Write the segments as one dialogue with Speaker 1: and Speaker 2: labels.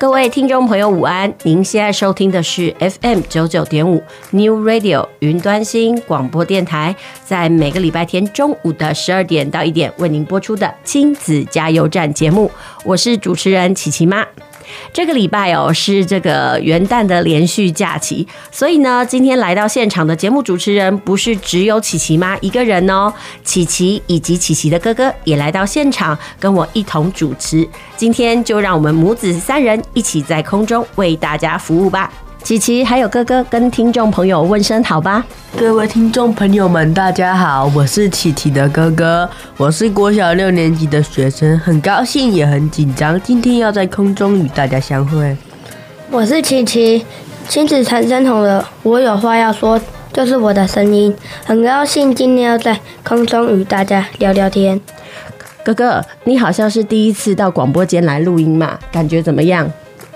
Speaker 1: 各位听众朋友，午安！您现在收听的是 FM 九九点五 New Radio 云端新广播电台，在每个礼拜天中午的十二点到一点为您播出的亲子加油站节目，我是主持人琪琪妈。这个礼拜哦，是这个元旦的连续假期，所以呢，今天来到现场的节目主持人不是只有琪琪妈一个人哦，琪琪以及琪琪的哥哥也来到现场跟我一同主持。今天就让我们母子三人一起在空中为大家服务吧。琪琪还有哥哥跟听众朋友问声好吧。
Speaker 2: 各位听众朋友们，大家好，我是琪琪的哥哥，我是国小六年级的学生，很高兴也很紧张，今天要在空中与大家相会。
Speaker 3: 我是琪琪，亲子传声筒的，我有话要说，就是我的声音，很高兴今天要在空中与大家聊聊天。
Speaker 1: 哥哥，你好像是第一次到广播间来录音嘛？感觉怎么样？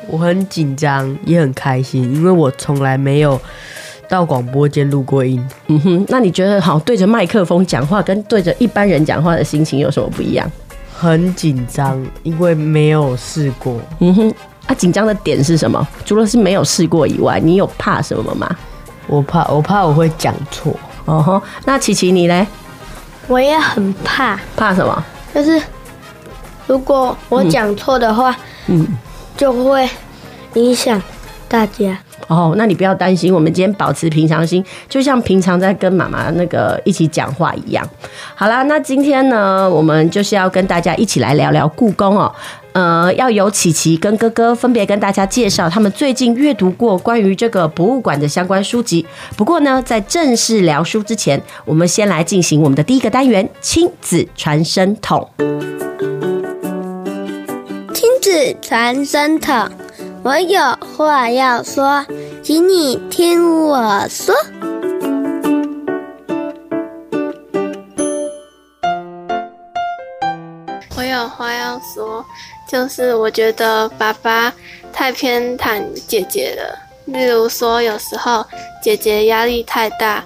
Speaker 2: 我很紧张，也很开心，因为我从来没有到广播间录过音。
Speaker 1: 嗯哼，那你觉得好对着麦克风讲话，跟对着一般人讲话的心情有什么不一样？
Speaker 2: 很紧张，因为没有试过。
Speaker 1: 嗯哼，啊，紧张的点是什么？除了是没有试过以外，你有怕什么吗？
Speaker 2: 我怕，我怕我会讲错。
Speaker 1: 哦吼，那琪琪你嘞？
Speaker 3: 我也很怕。
Speaker 1: 怕什么？
Speaker 3: 就是如果我讲错的话，嗯。嗯就会影响大家
Speaker 1: 哦。那你不要担心，我们今天保持平常心，就像平常在跟妈妈那个一起讲话一样。好啦，那今天呢，我们就是要跟大家一起来聊聊故宫哦。呃，要由琪琪跟哥哥分别跟大家介绍他们最近阅读过关于这个博物馆的相关书籍。不过呢，在正式聊书之前，我们先来进行我们的第一个单元——亲子传声筒。
Speaker 3: 传声筒，我有话要说，请你听我说。
Speaker 4: 我有话要说，就是我觉得爸爸太偏袒姐姐了。例如说，有时候姐姐压力太大，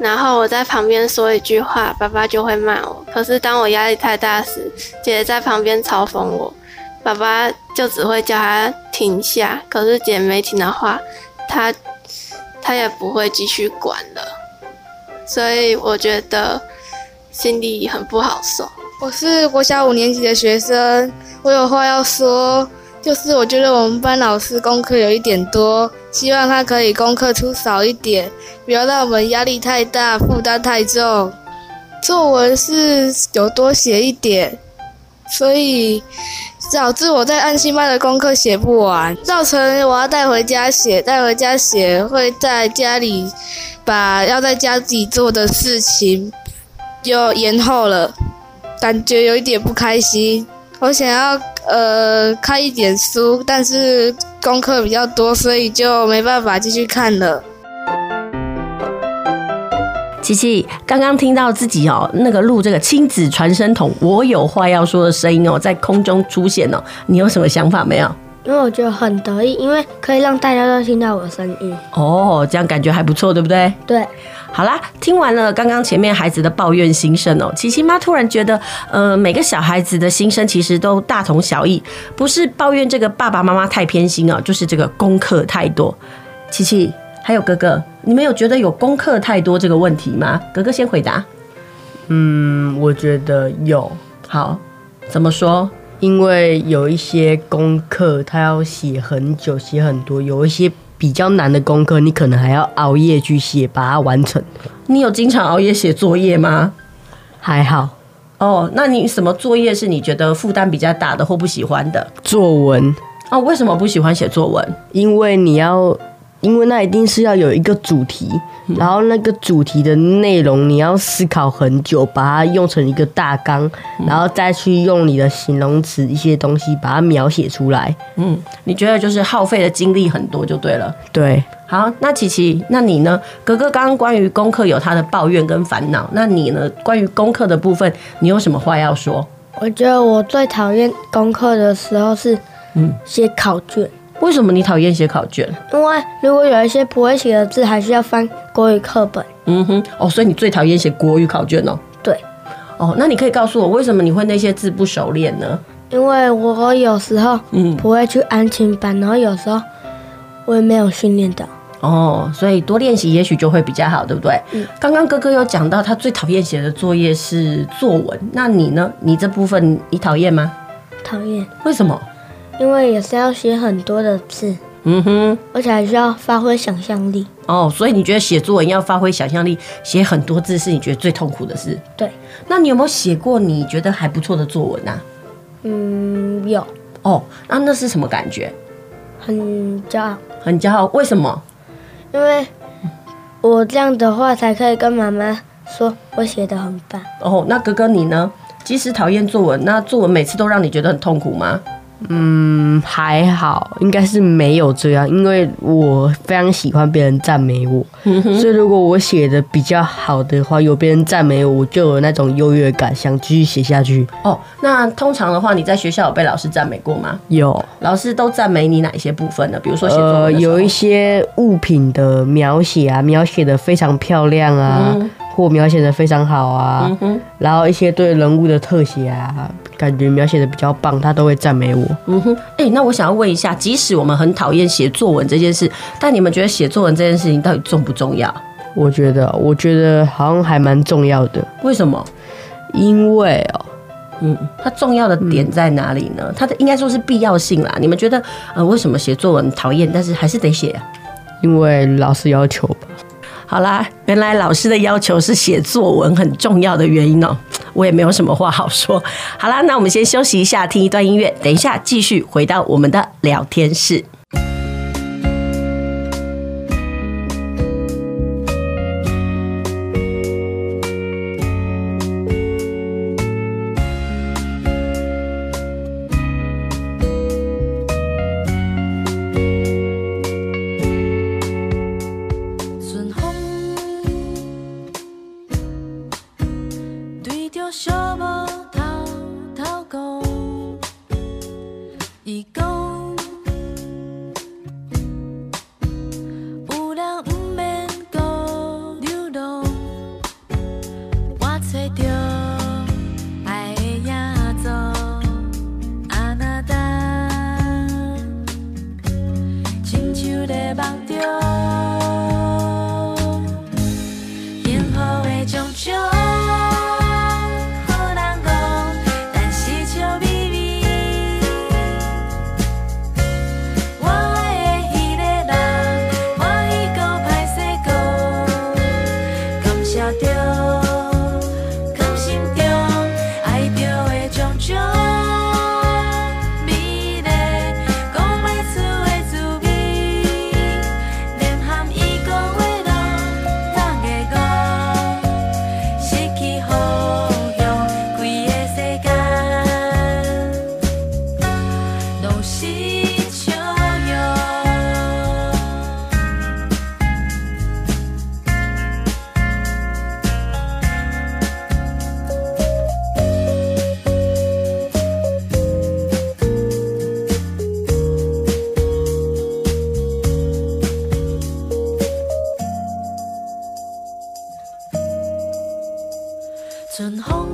Speaker 4: 然后我在旁边说一句话，爸爸就会骂我。可是当我压力太大时，姐姐在旁边嘲讽我。爸爸就只会叫他停下，可是姐没停的话，他他也不会继续管了，所以我觉得心里很不好受。
Speaker 5: 我是国小五年级的学生，我有话要说，就是我觉得我们班老师功课有一点多，希望他可以功课出少一点，不要让我们压力太大，负担太重。作文是有多写一点，所以。导致我在安心班的功课写不完，造成我要带回家写，带回家写会在家里把要在家自己做的事情就延后了，感觉有一点不开心。我想要呃看一点书，但是功课比较多，所以就没办法继续看了。
Speaker 1: 琪琪刚刚听到自己哦，那个录这个亲子传声筒，我有话要说的声音哦，在空中出现哦，你有什么想法没有？
Speaker 3: 因为我觉得很得意，因为可以让大家都听到我的声音。
Speaker 1: 哦，这样感觉还不错，对不对？
Speaker 3: 对。
Speaker 1: 好啦，听完了刚刚前面孩子的抱怨心声哦，琪琪妈突然觉得，呃，每个小孩子的心声其实都大同小异，不是抱怨这个爸爸妈妈太偏心哦，就是这个功课太多。琪琪。还有哥哥，你们有觉得有功课太多这个问题吗？格格先回答。
Speaker 2: 嗯，我觉得有。
Speaker 1: 好，怎么说？
Speaker 2: 因为有一些功课他要写很久，写很多，有一些比较难的功课，你可能还要熬夜去写，把它完成。
Speaker 1: 你有经常熬夜写作业吗？
Speaker 2: 还好。
Speaker 1: 哦，那你什么作业是你觉得负担比较大的或不喜欢的？
Speaker 2: 作文。
Speaker 1: 哦，为什么不喜欢写作文？
Speaker 2: 因为你要。因为那一定是要有一个主题，然后那个主题的内容你要思考很久，把它用成一个大纲，然后再去用你的形容词一些东西把它描写出来。
Speaker 1: 嗯，你觉得就是耗费的精力很多就对了。
Speaker 2: 对，
Speaker 1: 好，那琪琪，那你呢？格哥刚刚关于功课有他的抱怨跟烦恼，那你呢？关于功课的部分，你有什么话要说？
Speaker 3: 我觉得我最讨厌功课的时候是，嗯，写考卷。
Speaker 1: 为什么你讨厌写考卷？
Speaker 3: 因为如果有一些不会写的字，还是要翻国语课本。
Speaker 1: 嗯哼，哦，所以你最讨厌写国语考卷哦？
Speaker 3: 对。
Speaker 1: 哦，那你可以告诉我，为什么你会那些字不熟练呢？
Speaker 3: 因为我有时候嗯不会去安亲班，然后有时候我也没有训练到。
Speaker 1: 哦，所以多练习也许就会比较好，对不对？嗯。刚刚哥哥有讲到他最讨厌写的作业是作文，那你呢？你这部分你讨厌吗？
Speaker 3: 讨厌。
Speaker 1: 为什么？
Speaker 3: 因为也是要写很多的字，
Speaker 1: 嗯哼，
Speaker 3: 而且还需要发挥想象力。
Speaker 1: 哦，所以你觉得写作文要发挥想象力，写很多字是你觉得最痛苦的事？
Speaker 3: 对。
Speaker 1: 那你有没有写过你觉得还不错的作文啊？
Speaker 3: 嗯，有。
Speaker 1: 哦，那那是什么感觉？
Speaker 3: 很骄傲。
Speaker 1: 很骄傲？为什么？
Speaker 3: 因为我这样的话才可以跟妈妈说我写的很棒。
Speaker 1: 哦，那哥哥你呢？即使讨厌作文，那作文每次都让你觉得很痛苦吗？
Speaker 2: 嗯，还好，应该是没有这样，因为我非常喜欢别人赞美我，嗯、所以如果我写的比较好的话，有别人赞美我，我就有那种优越感，想继续写下去。
Speaker 1: 哦，那通常的话，你在学校有被老师赞美过吗？
Speaker 2: 有，
Speaker 1: 老师都赞美你哪一些部分呢？比如说写作文，呃，
Speaker 2: 有一些物品的描写啊，描写的非常漂亮啊。嗯或描写的非常好啊，嗯、然后一些对人物的特写啊，感觉描写的比较棒，他都会赞美我。
Speaker 1: 嗯哼，哎、欸，那我想要问一下，即使我们很讨厌写作文这件事，但你们觉得写作文这件事情到底重不重要？
Speaker 2: 我觉得，我觉得好像还蛮重要的。
Speaker 1: 为什么？
Speaker 2: 因为哦，
Speaker 1: 嗯，它重要的点在哪里呢？嗯、它的应该说是必要性啦。你们觉得，呃，为什么写作文讨厌，但是还是得写啊？
Speaker 2: 因为老师要求吧。
Speaker 1: 好啦，原来老师的要求是写作文很重要的原因哦，我也没有什么话好说。好啦，那我们先休息一下，听一段音乐，等一下继续回到我们的聊天室。
Speaker 6: 唇红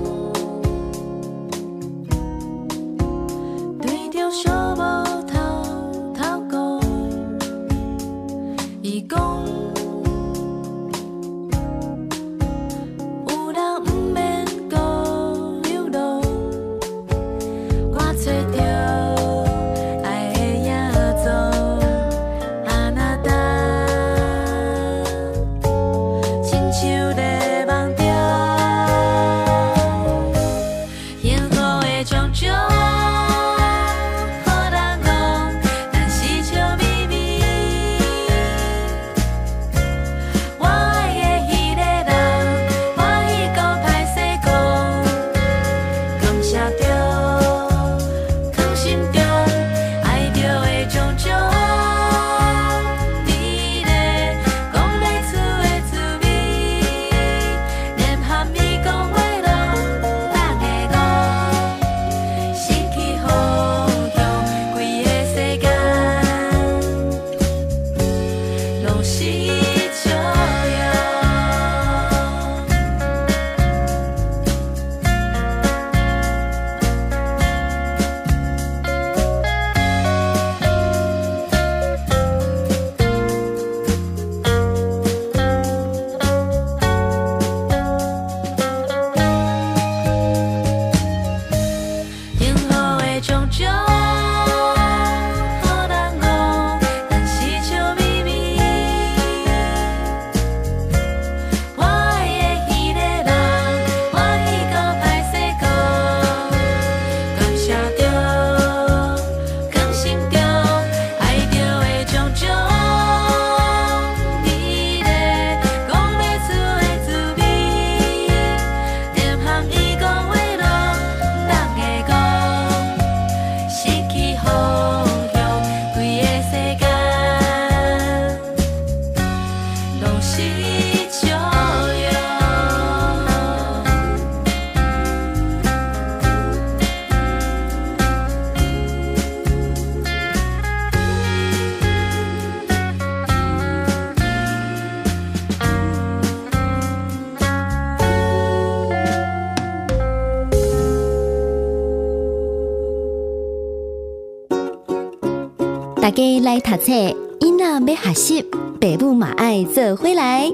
Speaker 6: 册，囡仔要学习，爸母嘛爱做回来。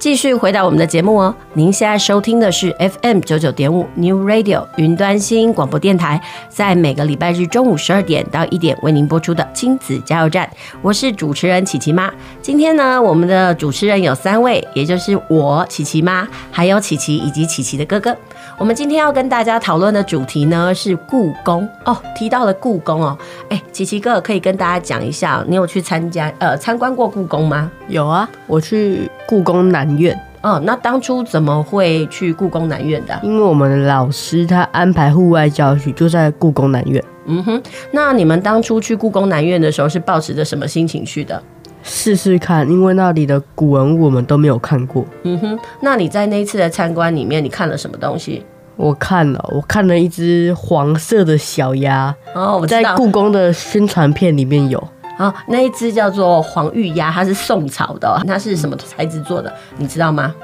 Speaker 1: 继续回到我们的节目哦，您现在收听的是 FM 九九点五 New Radio 云端新广播电台，在每个礼拜日中午十二点到一点为您播出的亲子加油站，我是主持人琪琪妈。今天呢，我们的主持人有三位，也就是我琪琪妈，还有琪琪以及琪琪的哥哥。我们今天要跟大家讨论的主题呢是故宫哦，提到了故宫哦，哎，琪琪哥可以跟大家讲一下，你有去参加呃参观过故宫吗？
Speaker 2: 有啊，我去故宫南。院
Speaker 1: 哦，那当初怎么会去故宫南院的？
Speaker 2: 因为我们的老师他安排户外教学，就在故宫南院。
Speaker 1: 嗯哼，那你们当初去故宫南院的时候是抱持着什么心情去的？
Speaker 2: 试试看，因为那里的古文物我们都没有看过。
Speaker 1: 嗯哼，那你在那一次的参观里面，你看了什么东西？
Speaker 2: 我看了，我看了一只黄色的小鸭。
Speaker 1: 哦，我在
Speaker 2: 故宫的宣传片里面有。
Speaker 1: 啊，那一只叫做黄玉鸭，它是宋朝的，它是什么材质做的？你知道吗？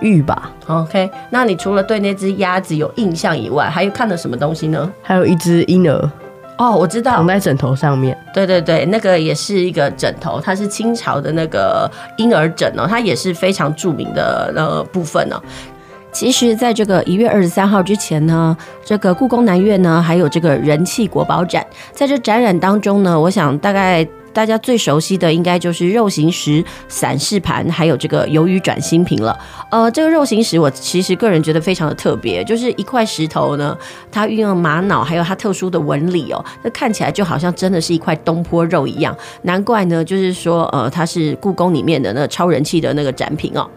Speaker 2: 玉吧。
Speaker 1: OK，那你除了对那只鸭子有印象以外，还有看了什么东西呢？
Speaker 2: 还有一只婴儿。
Speaker 1: 哦，我知道，
Speaker 2: 躺在枕头上面。
Speaker 1: 对对对，那个也是一个枕头，它是清朝的那个婴儿枕哦，它也是非常著名的呃部分哦。其实，在这个一月二十三号之前呢，这个故宫南院呢，还有这个人气国宝展，在这展览当中呢，我想大概。大家最熟悉的应该就是肉形石、散式盘，还有这个鱿鱼转心瓶了。呃，这个肉形石我其实个人觉得非常的特别，就是一块石头呢，它运用玛瑙，还有它特殊的纹理哦，那看起来就好像真的是一块东坡肉一样。难怪呢，就是说呃，它是故宫里面的那超人气的那个展品哦。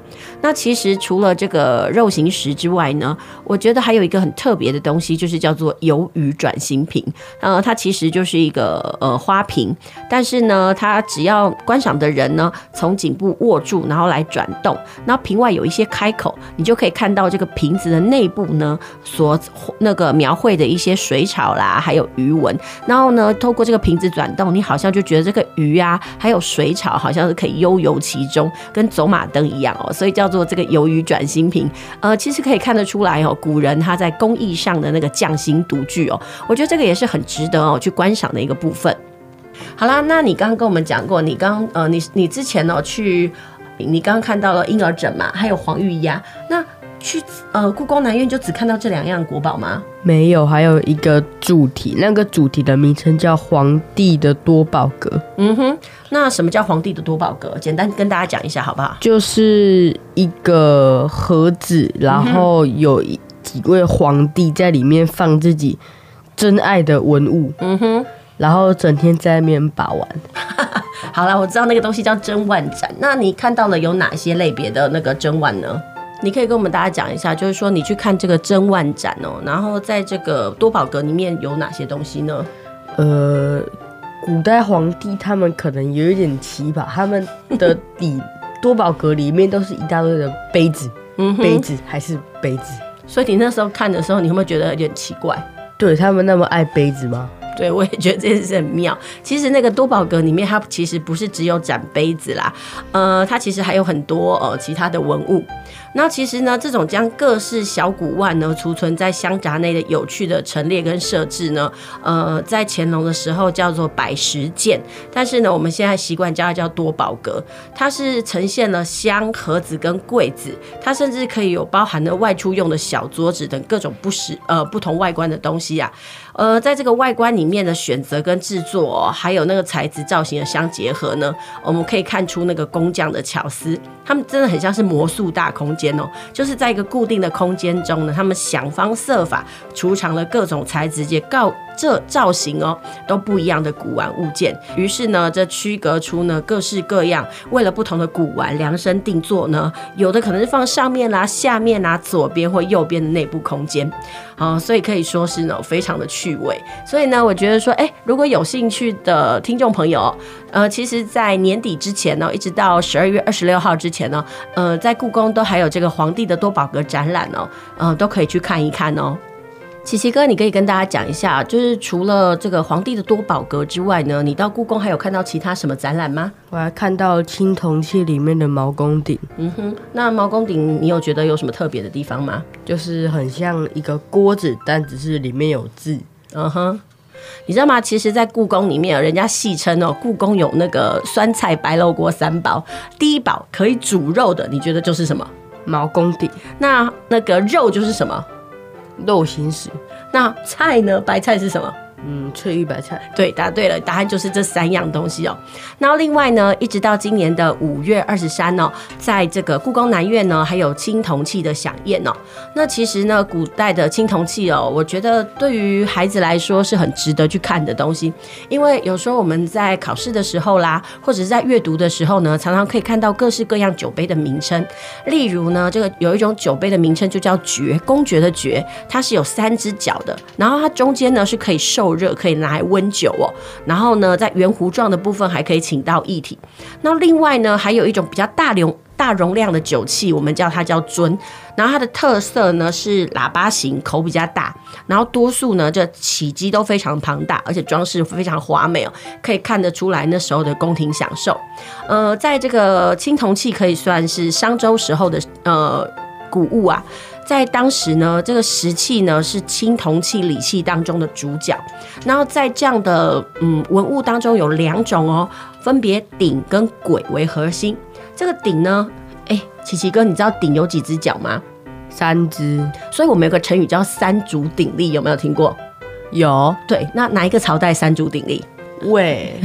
Speaker 1: 那其实除了这个肉形石之外呢，我觉得还有一个很特别的东西，就是叫做鱿鱼转心瓶。呃，它其实就是一个呃花瓶，但是呢，它只要观赏的人呢从颈部握住，然后来转动，那瓶外有一些开口，你就可以看到这个瓶子的内部呢所那个描绘的一些水草啦，还有鱼纹。然后呢，透过这个瓶子转动，你好像就觉得这个鱼啊，还有水草好像是可以悠游其中，跟走马灯一样哦。所以叫做这个鱿鱼转心瓶，呃，其实可以看得出来哦，古人他在工艺上的那个匠心独具哦，我觉得这个也是很值得哦去观赏的一个部分。好啦，那你刚刚跟我们讲过，你刚呃，你你之前呢去，你刚刚看到了婴儿枕嘛，还有黄玉鸭，那。去呃故宫南院就只看到这两样国宝吗？
Speaker 2: 没有，还有一个主题，那个主题的名称叫皇帝的多宝阁。
Speaker 1: 嗯哼，那什么叫皇帝的多宝阁？简单跟大家讲一下好不好？
Speaker 2: 就是一个盒子，然后有几位皇帝在里面放自己珍爱的文物。嗯哼，然后整天在那边把玩。
Speaker 1: 好了，我知道那个东西叫珍玩展。那你看到了有哪些类别的那个珍玩呢？你可以跟我们大家讲一下，就是说你去看这个珍万展哦，然后在这个多宝阁里面有哪些东西呢？
Speaker 2: 呃，古代皇帝他们可能有一点奇葩，他们的底多宝阁里面都是一大堆的杯子，嗯，杯子还是杯子。
Speaker 1: 所以你那时候看的时候，你会不会觉得有点奇怪？
Speaker 2: 对，他们那么爱杯子吗？
Speaker 1: 对，我也觉得这件事很妙。其实那个多宝阁里面，它其实不是只有展杯子啦，呃，它其实还有很多呃其他的文物。那其实呢，这种将各式小古玩呢储存在箱闸内的有趣的陈列跟设置呢，呃，在乾隆的时候叫做百十件，但是呢，我们现在习惯叫它叫多宝阁。它是呈现了箱、盒子跟柜子，它甚至可以有包含了外出用的小桌子等各种不实呃不同外观的东西啊。呃，在这个外观里面的选择跟制作，还有那个材质造型的相结合呢，我们可以看出那个工匠的巧思。他们真的很像是魔术大空间哦，就是在一个固定的空间中呢，他们想方设法储藏了各种材质也告这造型哦都不一样的古玩物件。于是呢，这区隔出呢各式各样，为了不同的古玩量身定做呢，有的可能是放上面啦、下面啦、左边或右边的内部空间。啊，所以可以说是呢，非常的趣味。所以呢，我觉得说，哎，如果有兴趣的听众朋友，呃，其实，在年底之前呢，一直到十二月二十六号之前呢，呃，在故宫都还有这个皇帝的多宝阁展览哦，呃，都可以去看一看哦。琪琪哥，你可以跟大家讲一下，就是除了这个皇帝的多宝阁之外呢，你到故宫还有看到其他什么展览吗？
Speaker 2: 我还看到青铜器里面的毛公鼎。
Speaker 1: 嗯哼，那毛公鼎你有觉得有什么特别的地方吗？
Speaker 2: 就是很像一个锅子，但只是里面有字。
Speaker 1: 嗯哼，你知道吗？其实，在故宫里面，人家戏称哦，故宫有那个酸菜白肉锅三宝，第一宝可以煮肉的，你觉得就是什么？
Speaker 2: 毛公鼎。
Speaker 1: 那那个肉就是什么？
Speaker 2: 肉形石，
Speaker 1: 那菜呢？白菜是什么？
Speaker 2: 嗯，翠玉白菜。
Speaker 1: 对，答对了，答案就是这三样东西哦。那另外呢，一直到今年的五月二十三哦，在这个故宫南院呢，还有青铜器的响宴哦。那其实呢，古代的青铜器哦，我觉得对于孩子来说是很值得去看的东西，因为有时候我们在考试的时候啦，或者是在阅读的时候呢，常常可以看到各式各样酒杯的名称。例如呢，这个有一种酒杯的名称就叫爵，公爵的爵，它是有三只脚的，然后它中间呢是可以受热可以拿来温酒哦，然后呢，在圆弧状的部分还可以请到液体。那另外呢，还有一种比较大容大容量的酒器，我们叫它叫樽。然后它的特色呢是喇叭形，口比较大，然后多数呢这体积都非常庞大，而且装饰非常华美哦，可以看得出来那时候的宫廷享受。呃，在这个青铜器可以算是商周时候的呃古物啊。在当时呢，这个石器呢是青铜器礼器当中的主角。然后在这样的嗯文物当中有两种哦，分别鼎跟簋为核心。这个鼎呢，哎，琪琪哥，你知道鼎有几只脚吗？
Speaker 2: 三只。
Speaker 1: 所以我们有个成语叫三足鼎立，有没有听过？
Speaker 2: 有。
Speaker 1: 对，那哪一个朝代三足鼎立？
Speaker 2: 魏。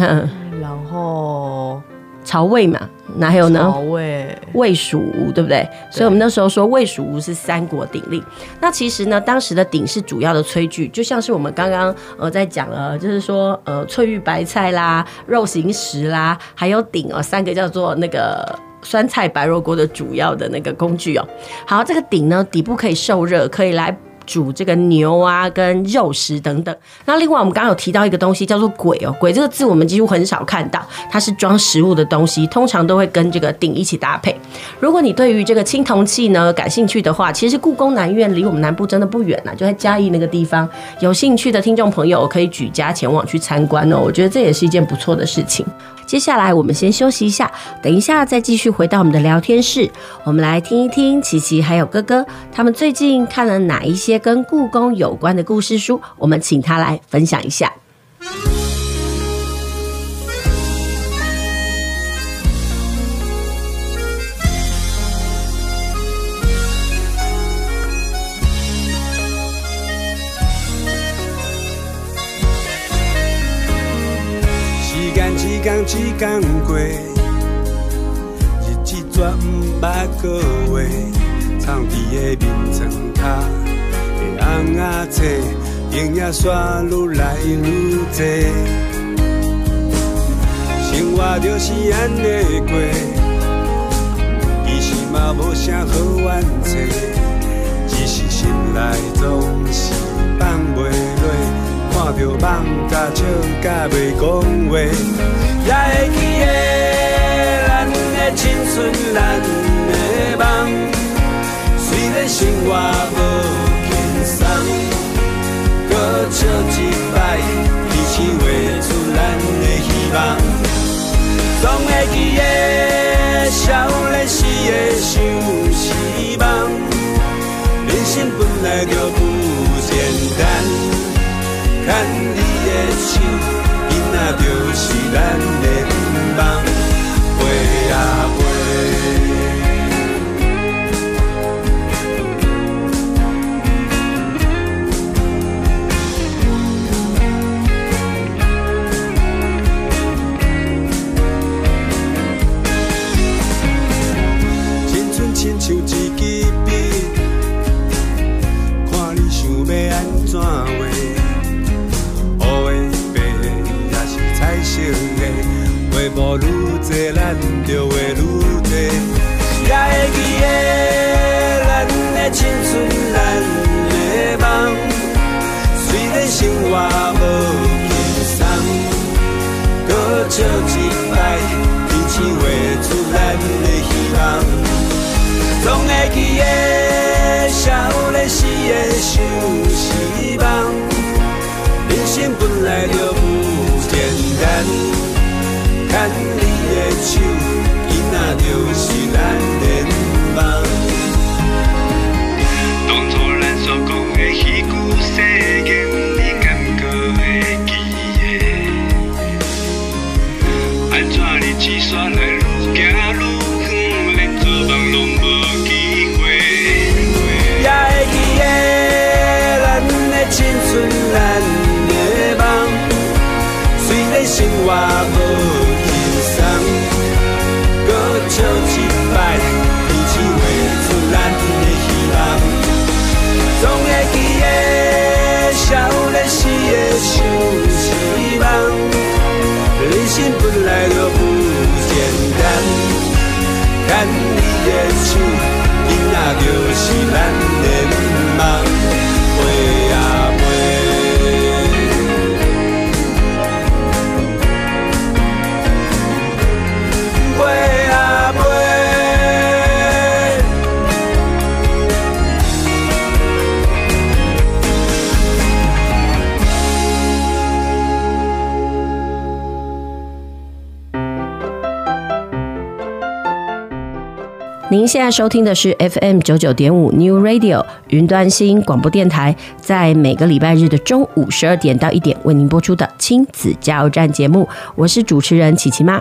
Speaker 2: 然后。
Speaker 1: 曹魏嘛，哪还有呢？
Speaker 2: 曹魏、
Speaker 1: 魏、蜀吴，对不对？对，所以我们那时候说魏、蜀吴是三国鼎立。那其实呢，当时的鼎是主要的炊具，就像是我们刚刚呃在讲了，就是说呃翠玉白菜啦、肉形石啦，还有鼎哦，三个叫做那个酸菜白肉锅的主要的那个工具哦。好，这个鼎呢，底部可以受热，可以来。煮这个牛啊，跟肉食等等。那另外，我们刚刚有提到一个东西，叫做簋哦。簋这个字我们几乎很少看到，它是装食物的东西，通常都会跟这个鼎一起搭配。如果你对于这个青铜器呢感兴趣的话，其实故宫南院离我们南部真的不远呐，就在嘉义那个地方。有兴趣的听众朋友可以举家前往去参观哦，我觉得这也是一件不错的事情。接下来我们先休息一下，等一下再继续回到我们的聊天室。我们来听一听琪琪还有哥哥他们最近看了哪一些跟故宫有关的故事书，我们请他来分享一下。
Speaker 7: 一天一天过，日子绝不捌过话。草地的眠床影仔线愈来愈多。生活就是安尼过，其实嘛无啥好怨嗟，只是心内总是放袂落。看着梦甲笑甲袂讲话，也会记得咱的青春，咱的梦。虽然生活无，笑一摆，彼此画出咱的希望。总会记得少年时的想希望，人生本来就不简单。牵你的手，囡仔就是咱的愿望，飞啊飞。愈多，咱就会愈多。也会记得咱的青春，咱的梦。虽然生活无轻松，搁笑一摆，彼此画出咱的希望。总会记得少年时的想
Speaker 1: 您现在收听的是 FM 九九点五 New Radio 云端新广播电台，在每个礼拜日的中午十二点到一点为您播出的亲子加油站节目，我是主持人琪琪妈。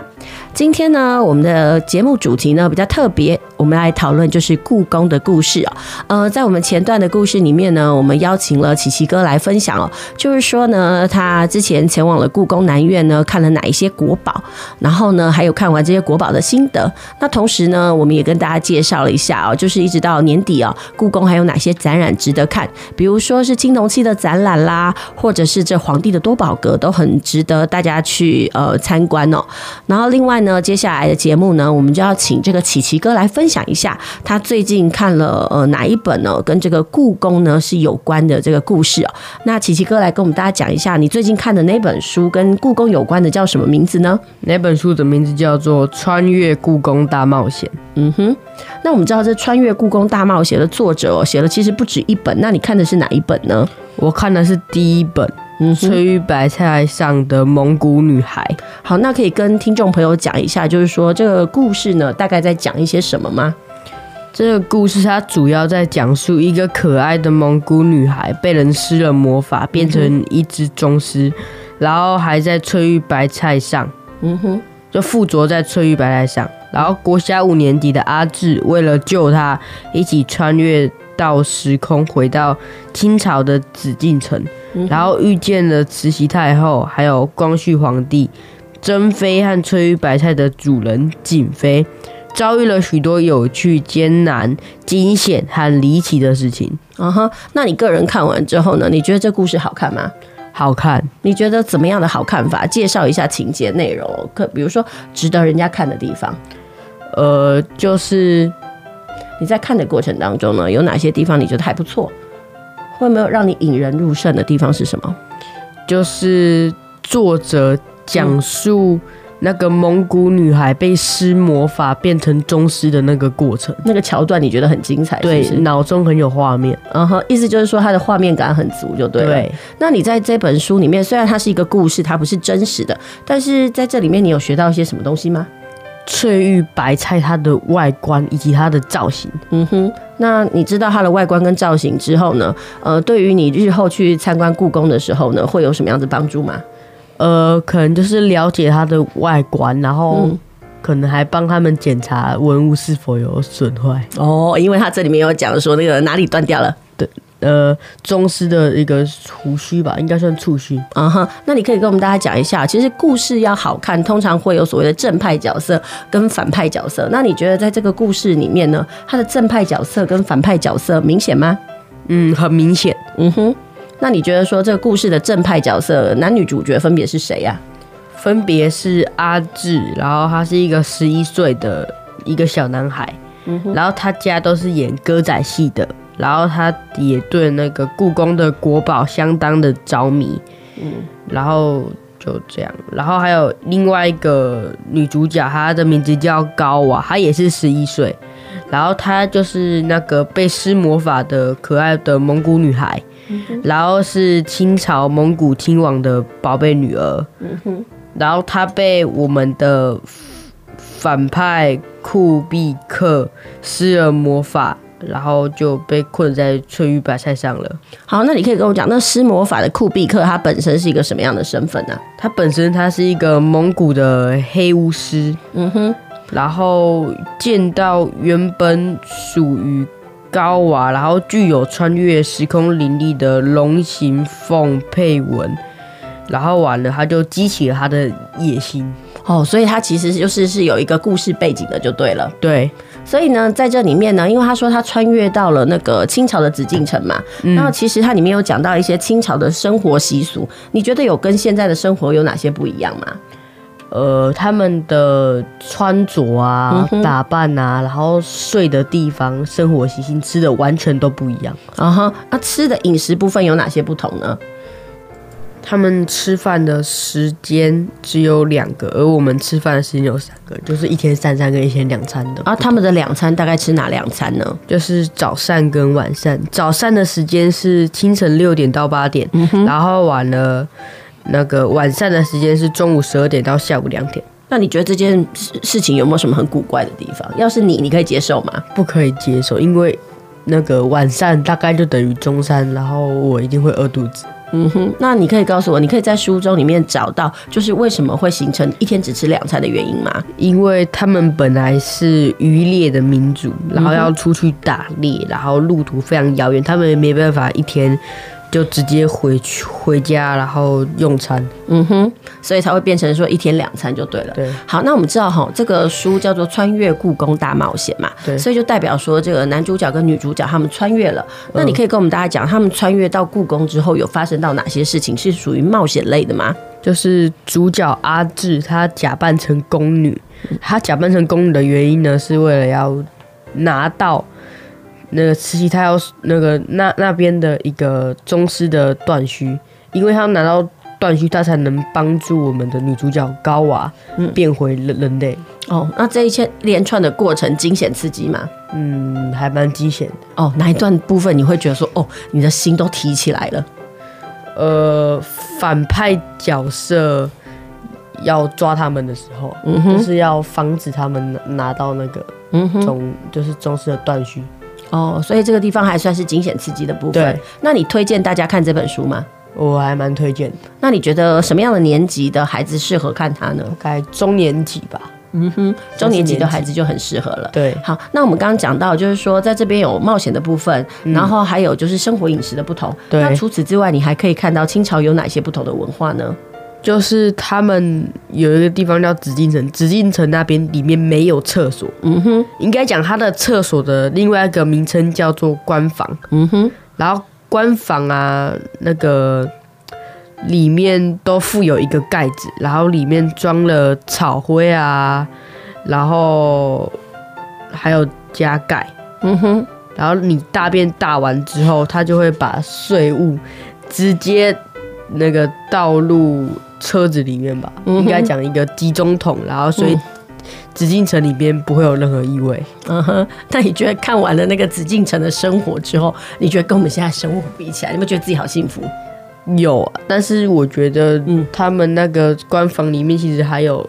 Speaker 1: 今天呢，我们的节目主题呢比较特别，我们来讨论就是故宫的故事啊。呃，在我们前段的故事里面呢，我们邀请了琪琪哥来分享哦，就是说呢，他之前前往了故宫南院呢，看了哪一些国宝，然后呢，还有看完这些国宝的心得。那同时呢，我们也跟大家介绍了一下哦，就是一直到年底啊，故宫还有哪些展览值得看？比如说是青铜器的展览啦，或者是这皇帝的多宝格，都很值得大家去呃参观哦。然后另外呢，接下来的节目呢，我们就要请这个琪琪哥来分享一下他最近看了呃哪一本呢，跟这个故宫呢是有关的这个故事哦。那琪琪哥来跟我们大家讲一下，你最近看的那本书跟故宫有关的叫什么名字呢？
Speaker 2: 那本书的名字叫做《穿越故宫大冒险》。
Speaker 1: 嗯哼。那我们知道这《穿越故宫大冒险》的作者哦，写了其实不止一本。那你看的是哪一本呢？
Speaker 2: 我看的是第一本，嗯，翠玉白菜上的蒙古女孩。
Speaker 1: 好，那可以跟听众朋友讲一下，就是说这个故事呢，大概在讲一些什么吗？
Speaker 2: 这个故事它主要在讲述一个可爱的蒙古女孩被人施了魔法，变成一只宗师，然后还在翠玉白菜上，嗯哼，就附着在翠玉白菜上。然后国小五年级的阿志为了救她，一起穿越到时空，回到清朝的紫禁城，然后遇见了慈禧太后，还有光绪皇帝、珍妃和翠玉白菜的主人瑾妃，遭遇了许多有趣、艰难、惊险和离奇的事情。
Speaker 1: 啊哈，那你个人看完之后呢？你觉得这故事好看吗？
Speaker 2: 好看，
Speaker 1: 你觉得怎么样的好看法？介绍一下情节内容，可比如说值得人家看的地方。
Speaker 2: 呃，就是
Speaker 1: 你在看的过程当中呢，有哪些地方你觉得还不错？会没有让你引人入胜的地方是什么？
Speaker 2: 就是作者讲述那个蒙古女孩被施魔法变成宗师的那个过程，
Speaker 1: 那个桥段你觉得很精彩是不是？
Speaker 2: 对，脑中很有画面。
Speaker 1: 嗯哼，意思就是说它的画面感很足，就对了。
Speaker 2: 对。
Speaker 1: 那你在这本书里面，虽然它是一个故事，它不是真实的，但是在这里面你有学到一些什么东西吗？
Speaker 2: 翠玉白菜它的外观以及它的造型，
Speaker 1: 嗯哼，那你知道它的外观跟造型之后呢？呃，对于你日后去参观故宫的时候呢，会有什么样的帮助吗？
Speaker 2: 呃，可能就是了解它的外观，然后可能还帮他们检查文物是否有损坏。
Speaker 1: 哦，因为它这里面有讲说那个哪里断掉了，
Speaker 2: 对。呃，宗师的一个胡须吧，应该算触须。
Speaker 1: 啊哈，那你可以跟我们大家讲一下，其实故事要好看，通常会有所谓的正派角色跟反派角色。那你觉得在这个故事里面呢，他的正派角色跟反派角色明显吗？
Speaker 2: 嗯，很明显。
Speaker 1: 嗯哼，那你觉得说这个故事的正派角色男女主角分别是谁呀？
Speaker 2: 分别是阿志，然后他是一个十一岁的一个小男孩，嗯，然后他家都是演歌仔戏的。然后他也对那个故宫的国宝相当的着迷，嗯，然后就这样，然后还有另外一个女主角，她的名字叫高娃，她也是十一岁，然后她就是那个被施魔法的可爱的蒙古女孩，嗯、然后是清朝蒙古亲王的宝贝女儿。嗯、然后她被我们的反派库比克施了魔法。然后就被困在翠玉白菜上了。
Speaker 1: 好，那你可以跟我讲，那施魔法的库比克他本身是一个什么样的身份呢？
Speaker 2: 他本身他是一个蒙古的黑巫师。嗯哼。然后见到原本属于高瓦，然后具有穿越时空灵力的龙形凤佩文，然后完了他就激起了他的野心。
Speaker 1: 哦，所以他其实就是是有一个故事背景的，就对了。
Speaker 2: 对。
Speaker 1: 所以呢，在这里面呢，因为他说他穿越到了那个清朝的紫禁城嘛，嗯、然后其实它里面有讲到一些清朝的生活习俗，你觉得有跟现在的生活有哪些不一样吗？
Speaker 2: 呃，他们的穿着啊、嗯、打扮啊，然后睡的地方、生活习性、吃的完全都不一样。
Speaker 1: 啊哈，那吃的饮食部分有哪些不同呢？
Speaker 2: 他们吃饭的时间只有两个，而我们吃饭的时间有三个，就是一天三餐跟一天两餐的。
Speaker 1: 啊，他们的两餐大概吃哪两餐呢？
Speaker 2: 就是早膳跟晚膳。早膳的时间是清晨六点到八点，嗯、然后晚了那个晚膳的时间是中午十二点到下午两点。
Speaker 1: 那你觉得这件事情有没有什么很古怪的地方？要是你，你可以接受吗？
Speaker 2: 不可以接受，因为那个晚膳大概就等于中餐，然后我一定会饿肚子。
Speaker 1: 嗯哼，那你可以告诉我，你可以在书中里面找到，就是为什么会形成一天只吃两餐的原因吗？
Speaker 2: 因为他们本来是渔猎的民族，然后要出去打猎，然后路途非常遥远，他们也没办法一天。就直接回去回家，然后用餐。
Speaker 1: 嗯哼，所以才会变成说一天两餐就对了。
Speaker 2: 对，
Speaker 1: 好，那我们知道哈，这个书叫做《穿越故宫大冒险》嘛。
Speaker 2: 对，
Speaker 1: 所以就代表说这个男主角跟女主角他们穿越了。那你可以跟我们大家讲，他们穿越到故宫之后有发生到哪些事情？是属于冒险类的吗？
Speaker 2: 就是主角阿志他假扮成宫女，他假扮成宫女的原因呢，是为了要拿到。那个慈禧太后那个那那边的一个宗师的断须，因为他拿到断须，他才能帮助我们的女主角高娃变回人人类。
Speaker 1: 哦，那这一切连串的过程惊险刺激吗？
Speaker 2: 嗯，还蛮惊险的。
Speaker 1: 哦，哪一段部分你会觉得说，哦，你的心都提起来了？
Speaker 2: 呃，反派角色要抓他们的时候，嗯，就是要防止他们拿拿到那个嗯就是宗师的断须。
Speaker 1: 哦，所以这个地方还算是惊险刺激的部分。
Speaker 2: 对，
Speaker 1: 那你推荐大家看这本书吗？
Speaker 2: 我还蛮推荐。
Speaker 1: 那你觉得什么样的年级的孩子适合看它呢？
Speaker 2: 大概中年级吧。
Speaker 1: 嗯哼，中年级的孩子就很适合了。
Speaker 2: 对，
Speaker 1: 好，那我们刚刚讲到，就是说在这边有冒险的部分，嗯、然后还有就是生活饮食的不同。
Speaker 2: 对，
Speaker 1: 那除此之外，你还可以看到清朝有哪些不同的文化呢？
Speaker 2: 就是他们有一个地方叫紫禁城，紫禁城那边里面没有厕所。嗯哼，应该讲它的厕所的另外一个名称叫做官房。嗯哼，然后官房啊，那个里面都附有一个盖子，然后里面装了草灰啊，然后还有加盖。嗯哼，然后你大便大完之后，他就会把碎物直接那个倒入。车子里面吧，应该讲一个集中桶，然后所以紫禁城里边不会有任何异味。
Speaker 1: 嗯哼，那你觉得看完了那个紫禁城的生活之后，你觉得跟我们现在生活比起来，你有没有觉得自己好幸福？
Speaker 2: 有，但是我觉得，嗯，他们那个官房里面其实还有，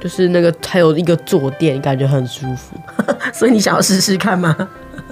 Speaker 2: 就是那个还有一个坐垫，感觉很舒服。
Speaker 1: 所以你想要试试看吗？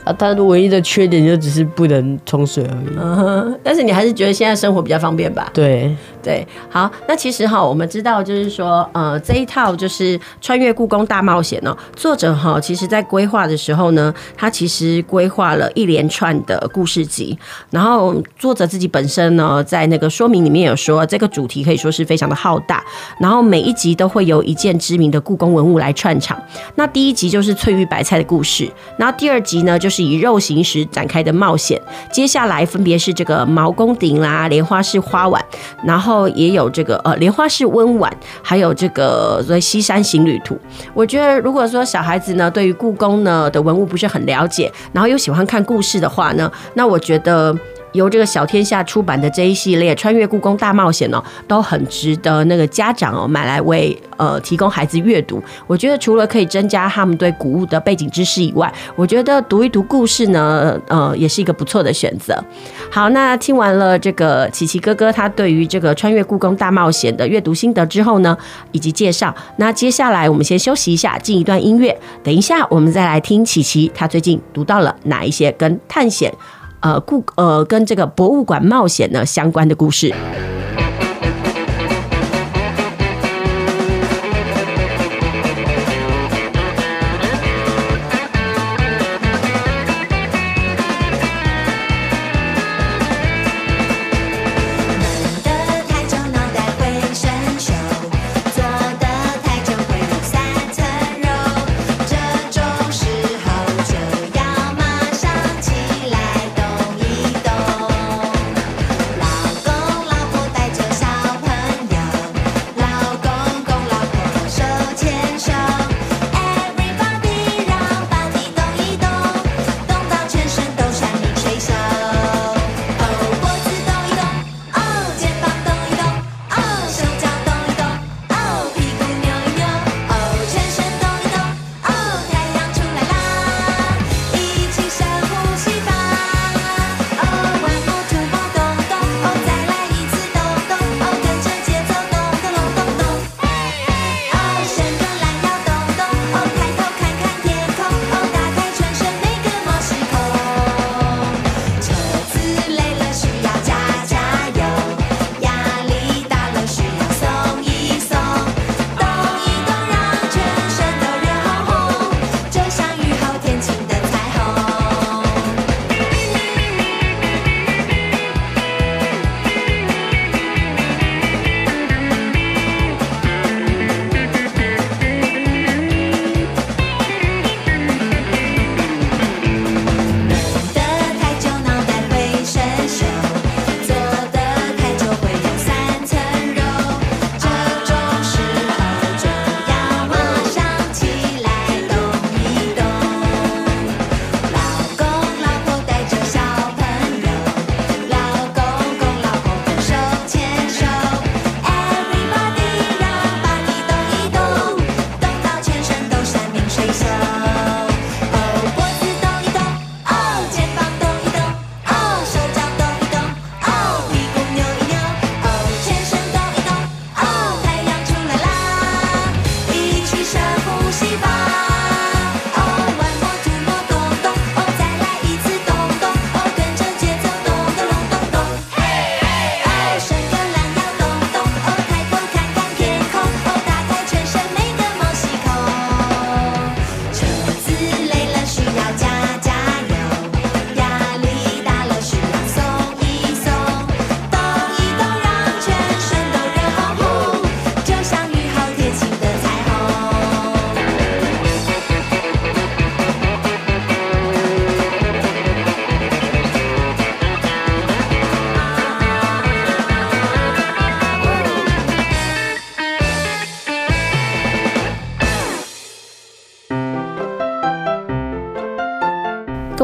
Speaker 2: 啊，它的唯一的缺点就只是不能冲水而已。
Speaker 1: 嗯哼，但是你还是觉得现在生活比较方便吧？
Speaker 2: 对
Speaker 1: 对，好，那其实哈，我们知道就是说，呃，这一套就是穿越故宫大冒险哦，作者哈，其实在规划的时候呢，他其实规划了一连串的故事集，然后作者自己本身呢，在那个说明里面有说，这个主题可以说是非常的浩大，然后每一集都会有一件知名的故宫文物来串场。那第一集就是翠玉白菜的故事，然后第二集呢就是。以肉形石展开的冒险，接下来分别是这个毛公鼎啦、莲花式花碗，然后后也有这个呃莲花式温婉，还有这个所谓西山行旅图。我觉得如果说小孩子呢对于故宫呢的文物不是很了解，然后又喜欢看故事的话呢，那我觉得
Speaker 8: 由这个小天下出版的这一系列《穿越故宫大冒险》呢，都很值得那个家长哦买来为呃提供孩子阅读。我觉得除了可以增加他们对古物的背景知识以外，我觉得读一读故事呢，呃，也是一个不错的选择。好，那听完了这个琪琪哥哥他对于这个《穿越故宫大冒险》的阅读心得之后呢，以及介绍，那接下来我们先休息一下，进一段音乐。等一下我们再来听琪琪他最近读到了哪一些跟探险。呃，故呃，跟这个博物馆冒险呢相关的故事。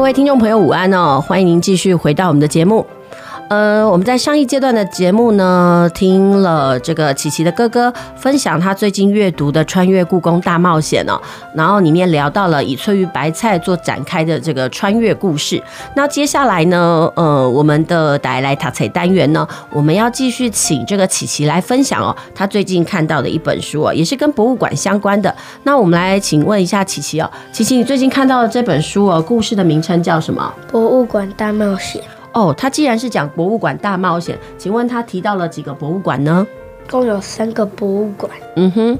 Speaker 8: 位听众朋友，午安哦！欢迎您继续回到我们的节目。呃，我们在上一阶段的节目呢，听了这个琪琪的哥哥分享他最近阅读的《穿越故宫大冒险》哦，然后里面聊到了以翠玉白菜做展开的这个穿越故事。那接下来呢，呃，我们的带来塔彩单元呢，我们要继续请这个琪琪来分享哦，他最近看到的一本书哦，也是跟博物馆相关的。那我们来请问一下琪琪哦，琪琪，你最近看到的这本书哦，故事的名称叫什么？
Speaker 3: 博物馆大冒险。
Speaker 8: 哦，他既然是讲博物馆大冒险，请问他提到了几个博物馆呢？
Speaker 3: 共有三个博物馆。
Speaker 8: 嗯哼，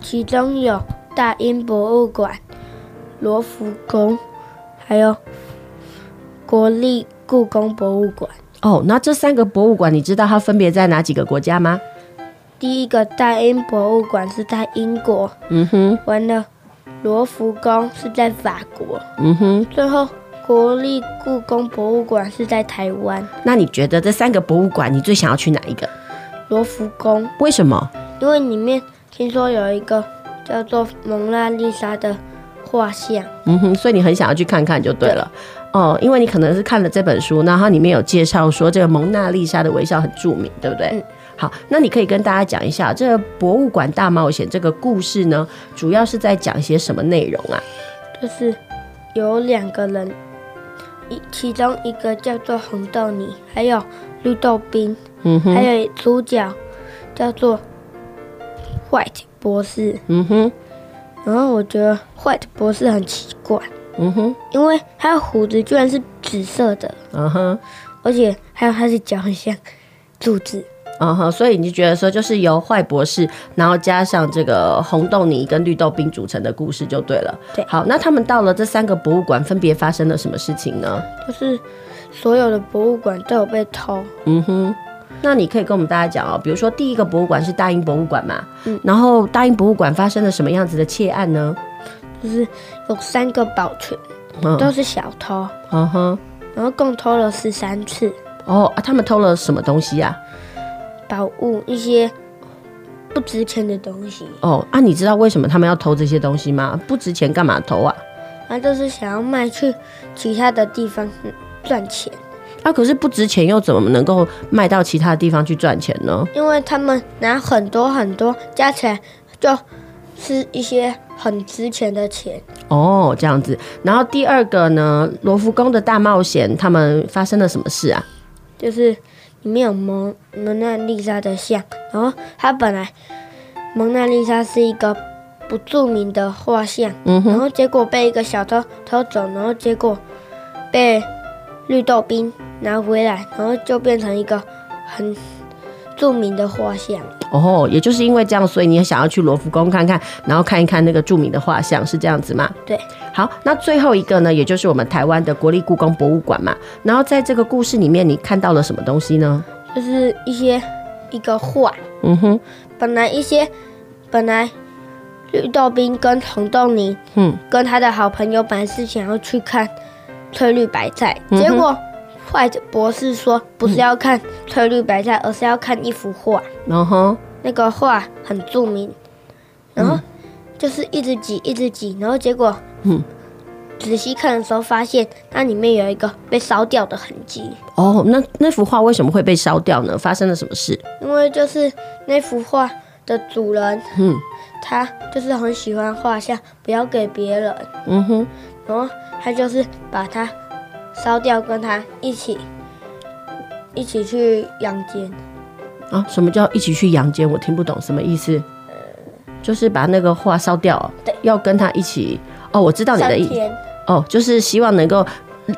Speaker 3: 其中有大英博物馆、罗浮宫，还有国立故宫博物馆。
Speaker 8: 哦，那这三个博物馆，你知道它分别在哪几个国家吗？
Speaker 3: 第一个大英博物馆是在英国。
Speaker 8: 嗯哼，
Speaker 3: 完了，罗浮宫是在法国。
Speaker 8: 嗯哼，
Speaker 3: 最后。国立故宫博物馆是在台湾。
Speaker 8: 那你觉得这三个博物馆，你最想要去哪一个？
Speaker 3: 罗浮宫。
Speaker 8: 为什么？
Speaker 3: 因为里面听说有一个叫做蒙娜丽莎的画像。
Speaker 8: 嗯哼，所以你很想要去看看就对了。
Speaker 1: 哦，因为你可能是看了这本书，然后里面有介绍说这个蒙娜丽莎的微笑很著名，对不对？
Speaker 3: 嗯。
Speaker 1: 好，那你可以跟大家讲一下这个博物馆大冒险这个故事呢，主要是在讲一些什么内容啊？
Speaker 3: 就是有两个人，一其中一个叫做红豆泥，还有绿豆冰，嗯哼，还有主角叫做 White 博士，嗯哼。然后我觉得 White 博士很奇怪。嗯哼，因为他的胡子居然是紫色的，嗯哼，而且还有他的脚很像柱子，
Speaker 1: 嗯哼，所以你就觉得说，就是由坏博士，然后加上这个红豆泥跟绿豆冰组成的故事就对了。
Speaker 3: 对，
Speaker 1: 好，那他们到了这三个博物馆，分别发生了什么事情呢？
Speaker 3: 就是所有的博物馆都有被偷。
Speaker 1: 嗯哼，那你可以跟我们大家讲哦，比如说第一个博物馆是大英博物馆嘛，嗯，然后大英博物馆发生了什么样子的窃案呢？
Speaker 3: 就是有三个保全，都是小偷，嗯哼，然后共偷了十三次。
Speaker 1: 哦啊，他们偷了什么东西呀？
Speaker 3: 宝物，一些不值钱的东西。
Speaker 1: 哦啊，你知道为什么他们要偷这些东西吗？不值钱干嘛偷啊？
Speaker 3: 那就是想要卖去其他的地方赚钱。
Speaker 1: 啊，可是不值钱又怎么能够卖到其他地方去赚钱呢？
Speaker 3: 因为他们拿很多很多，加起来就是一些。很值钱的钱
Speaker 1: 哦，这样子。然后第二个呢，罗浮宫的大冒险，他们发生了什么事啊？
Speaker 3: 就是里面有蒙蒙娜丽莎的像，然后他本来蒙娜丽莎是一个不著名的画像，嗯，然后结果被一个小偷偷走，然后结果被绿豆冰拿回来，然后就变成一个很著名的画像。
Speaker 1: 哦，也就是因为这样，所以你也想要去罗浮宫看看，然后看一看那个著名的画像，是这样子吗？
Speaker 3: 对。
Speaker 1: 好，那最后一个呢，也就是我们台湾的国立故宫博物馆嘛。然后在这个故事里面，你看到了什么东西呢？
Speaker 3: 就是一些一个画。嗯哼。本来一些本来绿豆冰跟红豆泥，嗯，跟他的好朋友本来是想要去看翠绿白菜，嗯、结果。坏博士说：“不是要看翠绿白菜，而是要看一幅画。然后那个画很著名，然后就是一直挤，一直挤，然后结果，嗯，仔细看的时候发现那里面有一个被烧掉的痕迹。
Speaker 1: 哦，那那幅画为什么会被烧掉呢？发生了什么事？
Speaker 3: 因为就是那幅画的主人，嗯，他就是很喜欢画像，不要给别人。嗯哼，然后他就是把它。”烧掉，跟他一起一起去阳间
Speaker 1: 啊？什么叫一起去阳间？我听不懂什么意思。就是把那个画烧掉，对，要跟他一起。哦，我知道你的意思。哦，就是希望能够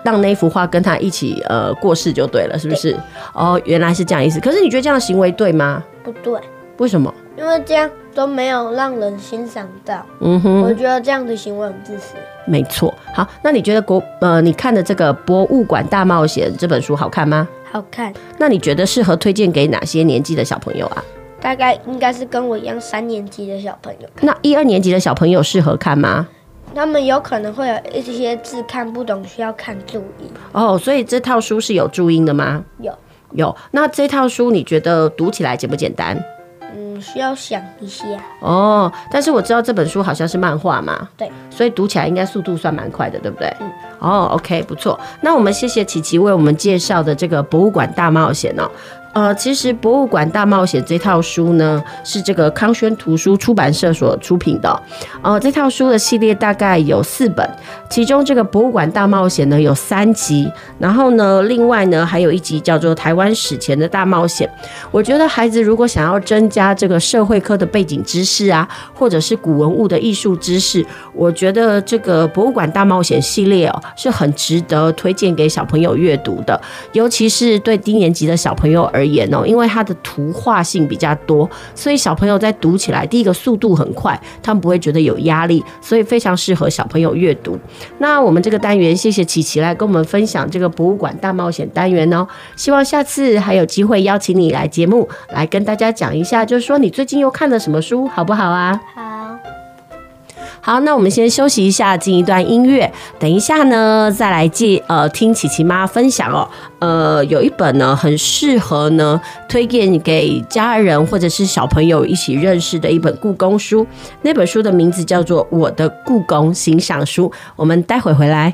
Speaker 1: 让那幅画跟他一起呃过世就对了，是不是？哦，原来是这样意思。可是你觉得这样的行为对吗？
Speaker 3: 不对。
Speaker 1: 为什么？
Speaker 3: 因为这样都没有让人欣赏到。嗯哼，我觉得这样的行为很自私。
Speaker 1: 没错，好，那你觉得国呃，你看的这个《博物馆大冒险》这本书好看吗？
Speaker 3: 好看。
Speaker 1: 那你觉得适合推荐给哪些年纪的小朋友啊？
Speaker 3: 大概应该是跟我一样三年级的小朋友。
Speaker 1: 那一二年级的小朋友适合看吗？
Speaker 3: 他们有可能会有一些字看不懂，需要看注音。
Speaker 1: 哦，所以这套书是有注音的吗？
Speaker 3: 有，
Speaker 1: 有。那这套书你觉得读起来简不简单？
Speaker 3: 嗯，需要想一下
Speaker 1: 哦。但是我知道这本书好像是漫画嘛，
Speaker 3: 对，
Speaker 1: 所以读起来应该速度算蛮快的，对不对？嗯。哦，OK，不错。那我们谢谢琪琪为我们介绍的这个博物馆大冒险哦。呃，其实《博物馆大冒险》这套书呢，是这个康轩图书出版社所出品的。呃，这套书的系列大概有四本，其中这个《博物馆大冒险》呢有三集，然后呢，另外呢还有一集叫做《台湾史前的大冒险》。我觉得孩子如果想要增加这个社会科的背景知识啊，或者是古文物的艺术知识，我觉得这个《博物馆大冒险》系列哦是很值得推荐给小朋友阅读的，尤其是对低年级的小朋友而而言哦，因为它的图画性比较多，所以小朋友在读起来，第一个速度很快，他们不会觉得有压力，所以非常适合小朋友阅读。那我们这个单元，谢谢琪琪来跟我们分享这个博物馆大冒险单元哦。希望下次还有机会邀请你来节目，来跟大家讲一下，就是说你最近又看了什么书，好不好啊？
Speaker 3: 好。
Speaker 1: 好，那我们先休息一下，进一段音乐。等一下呢，再来记呃听琪琪妈分享哦。呃，有一本呢，很适合呢推荐给家人或者是小朋友一起认识的一本故宫书。那本书的名字叫做《我的故宫欣赏书》。我们待会回
Speaker 9: 来。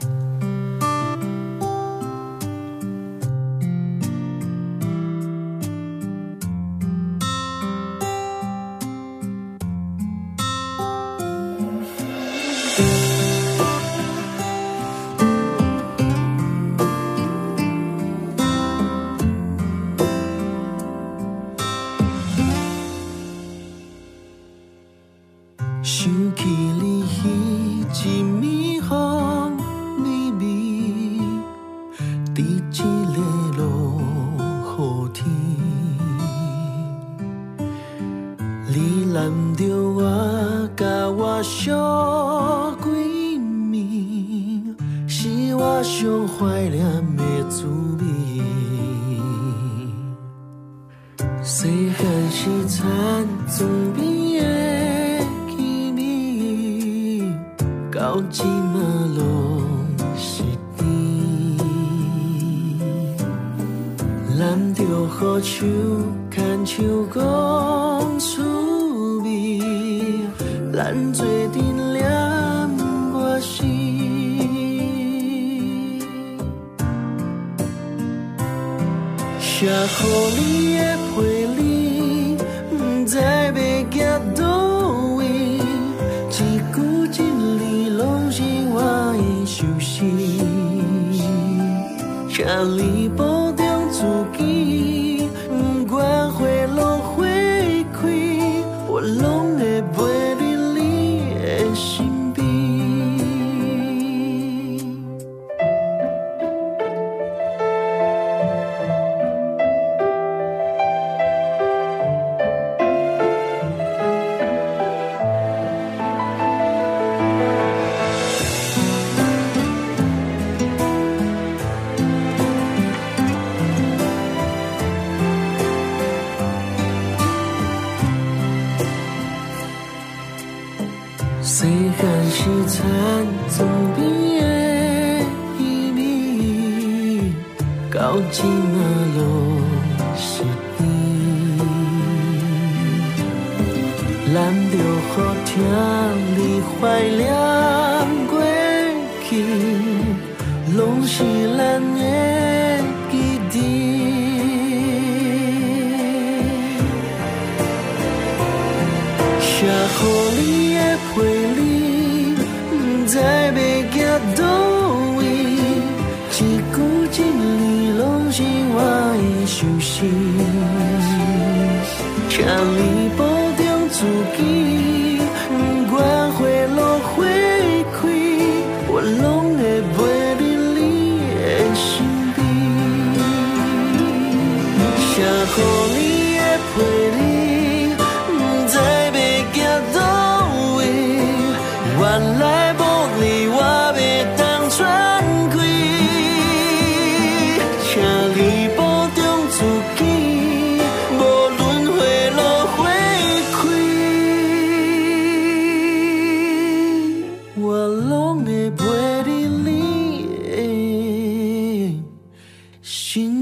Speaker 1: 寻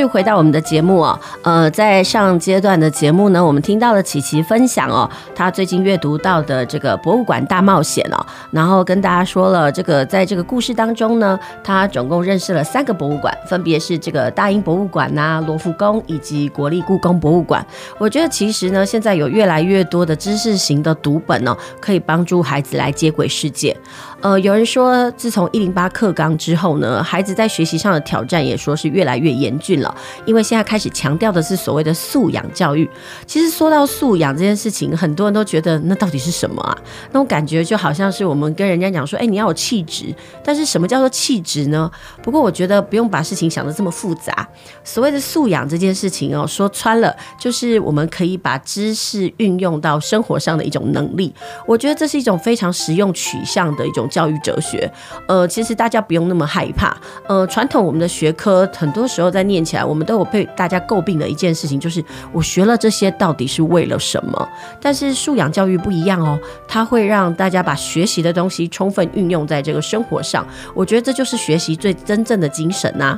Speaker 1: 续回到我们的节目哦，呃，在上阶段的节目呢，我们听到了琪琪分享哦，他最近阅读到的这个博物馆大冒险哦，然后跟大家说了这个，在这个故事当中呢，他总共认识了三个博物馆，分别是这个大英博物馆呐、罗浮宫以及国立故宫博物馆。我觉得其实呢，现在有越来越多的知识型的读本哦，可以帮助孩子来接轨世界。呃，有人说，自从一零八课纲之后呢，孩子在学习上的挑战也说是越来越严峻了。因为现在开始强调的是所谓的素养教育。其实说到素养这件事情，很多人都觉得那到底是什么啊？那种感觉就好像是我们跟人家讲说，哎，你要有气质。但是什么叫做气质呢？不过我觉得不用把事情想得这么复杂。所谓的素养这件事情哦，说穿了就是我们可以把知识运用到生活上的一种能力。我觉得这是一种非常实用取向的一种。教育哲学，呃，其实大家不用那么害怕。呃，传统我们的学科很多时候在念起来，我们都有被大家诟病的一件事情，就是我学了这些到底是为了什么？但是素养教育不一样哦，它会让大家把学习的东西充分运用在这个生活上。我觉得这就是学习最真正的精神呐、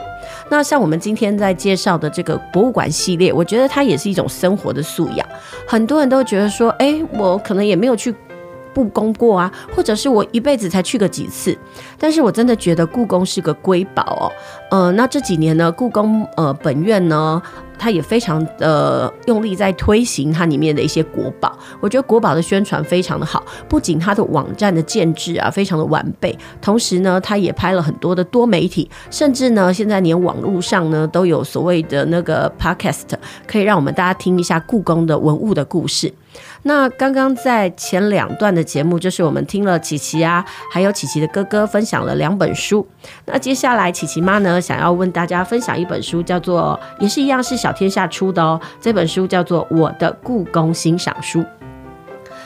Speaker 1: 那像我们今天在介绍的这个博物馆系列，我觉得它也是一种生活的素养。很多人都觉得说，哎，我可能也没有去。布宫过啊，或者是我一辈子才去个几次。但是我真的觉得故宫是个瑰宝哦。呃，那这几年呢，故宫呃本院呢。它也非常的用力在推行它里面的一些国宝，我觉得国宝的宣传非常的好，不仅它的网站的建制啊非常的完备，同时呢，它也拍了很多的多媒体，甚至呢，现在连网络上呢都有所谓的那个 podcast，可以让我们大家听一下故宫的文物的故事。那刚刚在前两段的节目，就是我们听了琪琪啊，还有琪琪的哥哥分享了两本书。那接下来琪琪妈呢，想要问大家分享一本书，叫做也是一样是小天下出的哦。这本书叫做《我的故宫欣赏书》。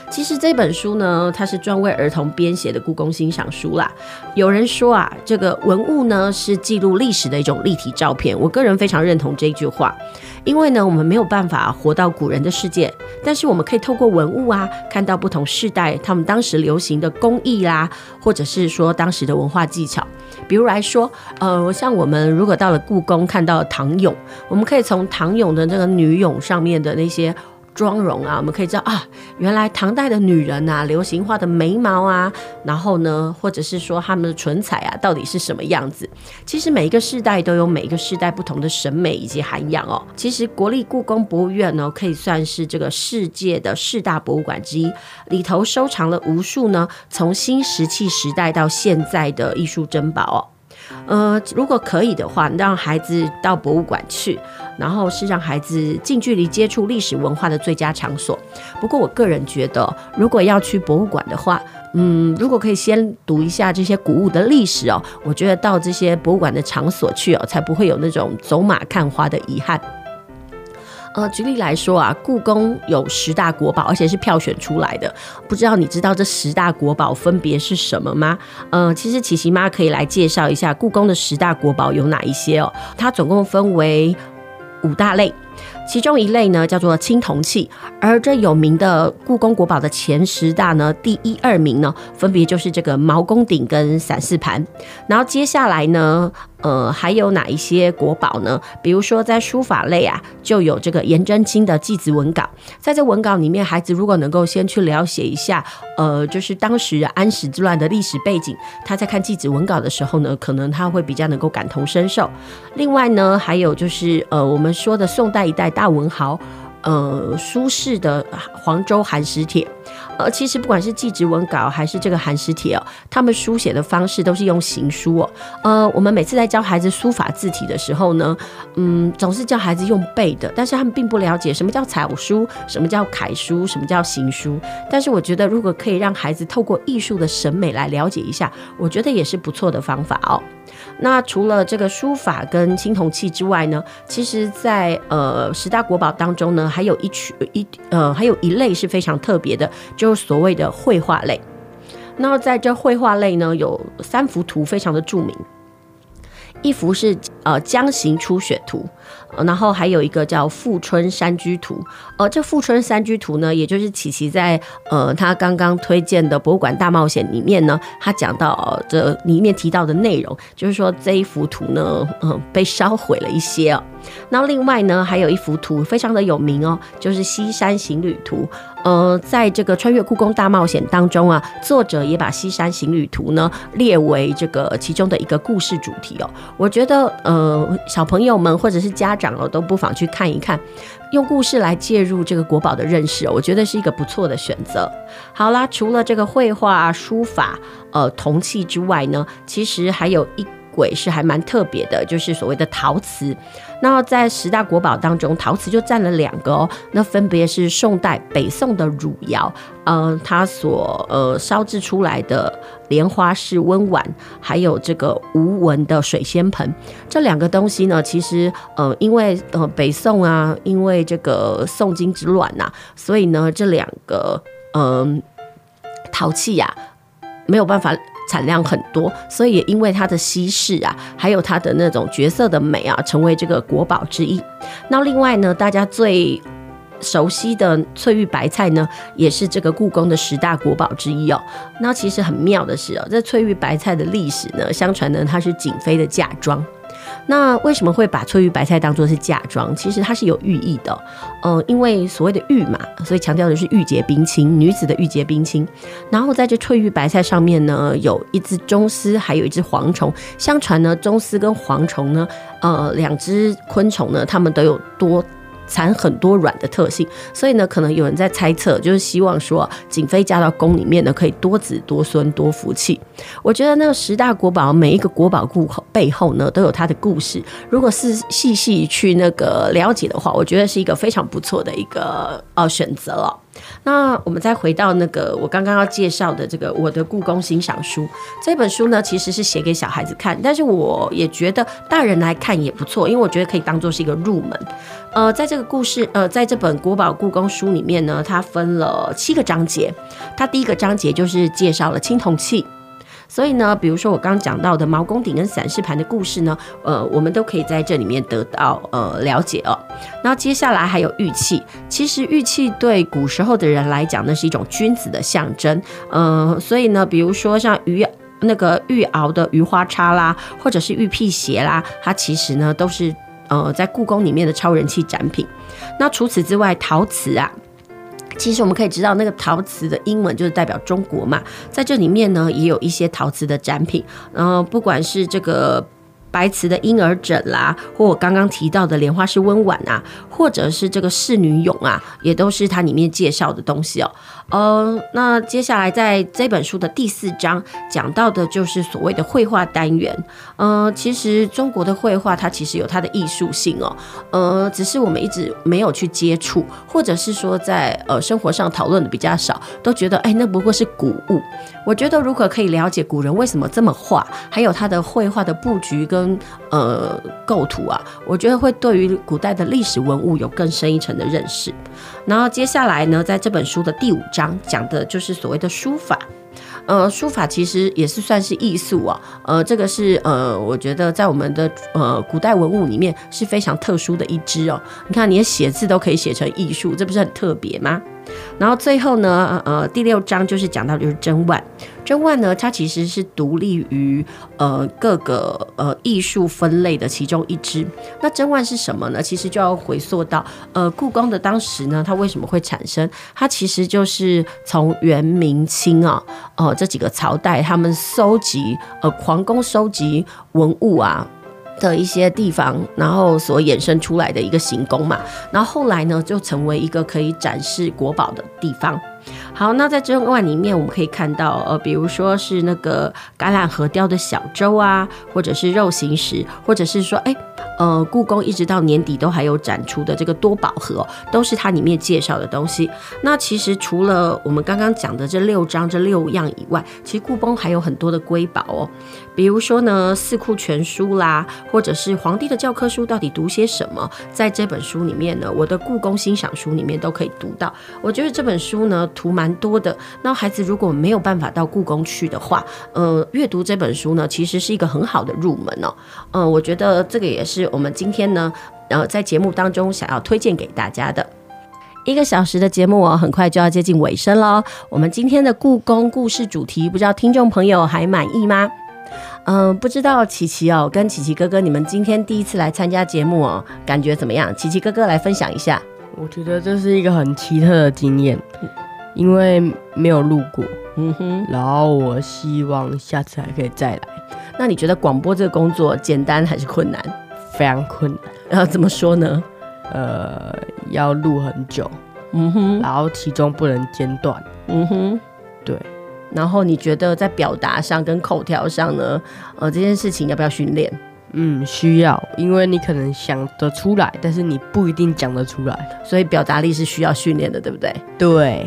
Speaker 1: 其实这本书呢，它是专为儿童编写的故宫欣赏书啦。有人说啊，这个文物呢是记录历史的一种立体照片。我个人非常认同这句话，因为呢，我们没有办法活到古人的世界，但是我们可以透过文物啊，看到不同世代他们当时流行的工艺啦，或者是说当时的文化技巧。比如来说，呃，像我们如果到了故宫看到唐俑，我们可以从唐俑的这个女俑上面的那些。妆容啊，我们可以知道啊，原来唐代的女人啊，流行画的眉毛啊，然后呢，或者是说她们的唇彩啊，到底是什么样子？其实每一个世代都有每一个世代不同的审美以及涵养哦。其实国立故宫博物院呢，可以算是这个世界的四大博物馆之一，里头收藏了无数呢，从新石器时代到现在的艺术珍宝哦。呃，如果可以的话，让孩子到博物馆去，然后是让孩子近距离接触历史文化的最佳场所。不过，我个人觉得，如果要去博物馆的话，嗯，如果可以先读一下这些古物的历史哦，我觉得到这些博物馆的场所去哦，才不会有那种走马看花的遗憾。呃，举例来说啊，故宫有十大国宝，而且是票选出来的。不知道你知道这十大国宝分别是什么吗？呃，其实琪琪妈可以来介绍一下故宫的十大国宝有哪一些哦。它总共分为五大类。其中一类呢叫做青铜器，而这有名的故宫国宝的前十大呢，第一二名呢，分别就是这个毛公鼎跟散氏盘。然后接下来呢，呃，还有哪一些国宝呢？比如说在书法类啊，就有这个颜真卿的祭子文稿。在这文稿里面，孩子如果能够先去了解一下，呃，就是当时安史之乱的历史背景，他在看祭子文稿的时候呢，可能他会比较能够感同身受。另外呢，还有就是呃，我们说的宋代一代。大文豪，呃，苏轼的《黄州寒食帖》，呃，其实不管是祭侄文稿还是这个寒食帖哦，他们书写的方式都是用行书哦。呃，我们每次在教孩子书法字体的时候呢，嗯，总是教孩子用背的，但是他们并不了解什么叫草书，什么叫楷书，什么叫行书。但是我觉得，如果可以让孩子透过艺术的审美来了解一下，我觉得也是不错的方法哦。那除了这个书法跟青铜器之外呢，其实在，呃十大国宝当中呢，还有一曲一呃还有一类是非常特别的，就就是所谓的绘画类。那在这绘画类呢，有三幅图非常的著名，一幅是呃《江行初雪图》。然后还有一个叫《富春山居图》，呃，这《富春山居图》呢，也就是琪琪在呃他刚刚推荐的《博物馆大冒险》里面呢，他讲到、呃、这里面提到的内容，就是说这一幅图呢，嗯、被烧毁了一些哦。那另外呢，还有一幅图非常的有名哦，就是《西山行旅图》。呃，在这个穿越故宫大冒险当中啊，作者也把《西山行旅图》呢列为这个其中的一个故事主题哦。我觉得呃，小朋友们或者是家长哦，都不妨去看一看，用故事来介入这个国宝的认识，我觉得是一个不错的选择。好啦，除了这个绘画、书法、呃铜器之外呢，其实还有一。鬼是还蛮特别的，就是所谓的陶瓷。那在十大国宝当中，陶瓷就占了两个哦。那分别是宋代北宋的汝窑，呃，它所呃烧制出来的莲花式温碗，还有这个吴纹的水仙盆。这两个东西呢，其实呃，因为呃北宋啊，因为这个宋金之乱呐、啊，所以呢，这两个嗯、陶器呀、没有办法。产量很多，所以也因为它的稀世啊，还有它的那种绝色的美啊，成为这个国宝之一。那另外呢，大家最熟悉的翠玉白菜呢，也是这个故宫的十大国宝之一哦。那其实很妙的是哦，这翠玉白菜的历史呢，相传呢它是景妃的嫁妆。那为什么会把翠玉白菜当做是嫁妆？其实它是有寓意的。呃，因为所谓的玉嘛，所以强调的是玉洁冰清，女子的玉洁冰清。然后在这翠玉白菜上面呢，有一只螽斯，还有一只蝗虫。相传呢，螽斯跟蝗虫呢，呃，两只昆虫呢，它们都有多。产很多卵的特性，所以呢，可能有人在猜测，就是希望说景妃嫁到宫里面呢，可以多子多孙多福气。我觉得那个十大国宝，每一个国宝故背后呢，都有它的故事。如果是细细去那个了解的话，我觉得是一个非常不错的一个呃选择了。那我们再回到那个我刚刚要介绍的这个我的故宫欣赏书这本书呢，其实是写给小孩子看，但是我也觉得大人来看也不错，因为我觉得可以当做是一个入门。呃，在这个故事呃，在这本国宝故宫书里面呢，它分了七个章节，它第一个章节就是介绍了青铜器。所以呢，比如说我刚刚讲到的毛公鼎跟散氏盘的故事呢，呃，我们都可以在这里面得到呃了解哦。那接下来还有玉器，其实玉器对古时候的人来讲呢，是一种君子的象征。呃，所以呢，比如说像鱼那个玉鳌的鱼花叉啦，或者是玉辟邪啦，它其实呢都是呃在故宫里面的超人气展品。那除此之外，陶瓷啊。其实我们可以知道，那个陶瓷的英文就是代表中国嘛，在这里面呢，也有一些陶瓷的展品，然后不管是这个。白瓷的婴儿枕啦，或我刚刚提到的莲花式温碗啊，或者是这个仕女俑啊，也都是它里面介绍的东西哦。呃，那接下来在这本书的第四章讲到的就是所谓的绘画单元。呃，其实中国的绘画它其实有它的艺术性哦。呃，只是我们一直没有去接触，或者是说在呃生活上讨论的比较少，都觉得哎，那不过是古物。我觉得如果可以了解古人为什么这么画，还有他的绘画的布局跟呃，构图啊，我觉得会对于古代的历史文物有更深一层的认识。然后接下来呢，在这本书的第五章讲的就是所谓的书法。呃，书法其实也是算是艺术啊。呃，这个是呃，我觉得在我们的呃古代文物里面是非常特殊的一支哦。你看，连写字都可以写成艺术，这不是很特别吗？然后最后呢，呃，第六章就是讲到就是珍万。珍万呢，它其实是独立于呃各个呃艺术分类的其中一支。那珍万是什么呢？其实就要回溯到呃故宫的当时呢，它为什么会产生？它其实就是从元明清啊，呃这几个朝代，他们收集呃皇宫收集文物啊的一些地方，然后所衍生出来的一个行宫嘛。然后后来呢，就成为一个可以展示国宝的地方。好，那在贞万里面，我们可以看到，呃，比如说是那个橄榄核雕的小舟啊，或者是肉形石，或者是说，哎，呃，故宫一直到年底都还有展出的这个多宝盒，都是它里面介绍的东西。那其实除了我们刚刚讲的这六张这六样以外，其实故宫还有很多的瑰宝哦，比如说呢，《四库全书》啦，或者是皇帝的教科书到底读些什么，在这本书里面呢，我的故宫欣赏书里面都可以读到。我觉得这本书呢，图蛮。多的，那孩子如果没有办法到故宫去的话，呃，阅读这本书呢，其实是一个很好的入门哦。嗯、呃，我觉得这个也是我们今天呢，然后在节目当中想要推荐给大家的一个小时的节目哦，很快就要接近尾声了。我们今天的故宫故事主题，不知道听众朋友还满意吗？嗯、呃，不知道琪琪哦，跟琪琪哥哥，你们今天第一次来参加节目哦，感觉怎么样？琪琪哥哥来分享一下。
Speaker 2: 我觉得这是一个很奇特的经验。因为没有录过，嗯哼，然后我希望下次还可以再来。
Speaker 1: 那你觉得广播这个工作简单还是困难？
Speaker 2: 非常困难。
Speaker 1: 然后怎么说呢？
Speaker 2: 呃，要录很久，嗯哼，然后其中不能间断，嗯哼，对。
Speaker 1: 然后你觉得在表达上跟口条上呢？呃，这件事情要不要训练？
Speaker 2: 嗯，需要，因为你可能想得出来，但是你不一定讲得出来，
Speaker 1: 所以表达力是需要训练的，对不对？
Speaker 2: 对。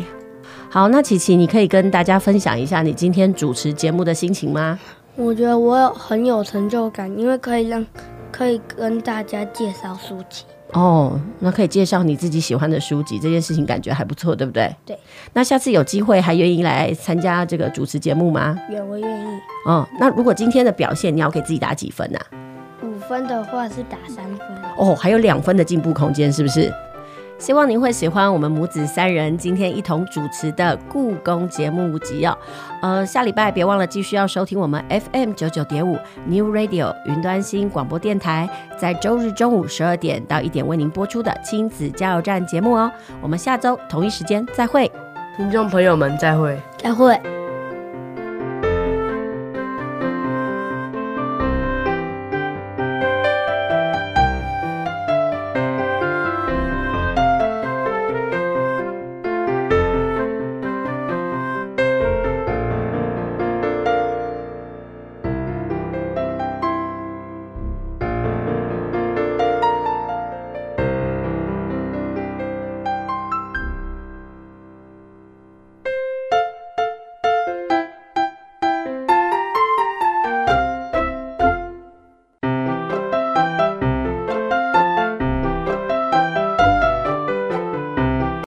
Speaker 1: 好，那琪琪，你可以跟大家分享一下你今天主持节目的心情吗？
Speaker 3: 我觉得我有很有成就感，因为可以让可以跟大家介绍书籍。
Speaker 1: 哦，那可以介绍你自己喜欢的书籍，这件事情感觉还不错，对不对？
Speaker 3: 对。
Speaker 1: 那下次有机会还愿意来参加这个主持节目吗？
Speaker 3: 愿，我愿意。
Speaker 1: 哦，那如果今天的表现，你要给自己打几分呢？啊？
Speaker 3: 五分的话是打三分。
Speaker 1: 哦，还有两分的进步空间，是不是？希望您会喜欢我们母子三人今天一同主持的故宫节目集哦。呃，下礼拜别忘了继续要收听我们 FM 九九点五 New Radio 云端新广播电台，在周日中午十二点到一点为您播出的亲子加油站节目哦。我们下周同一时间再会，
Speaker 2: 听众朋友们再会，
Speaker 3: 再会。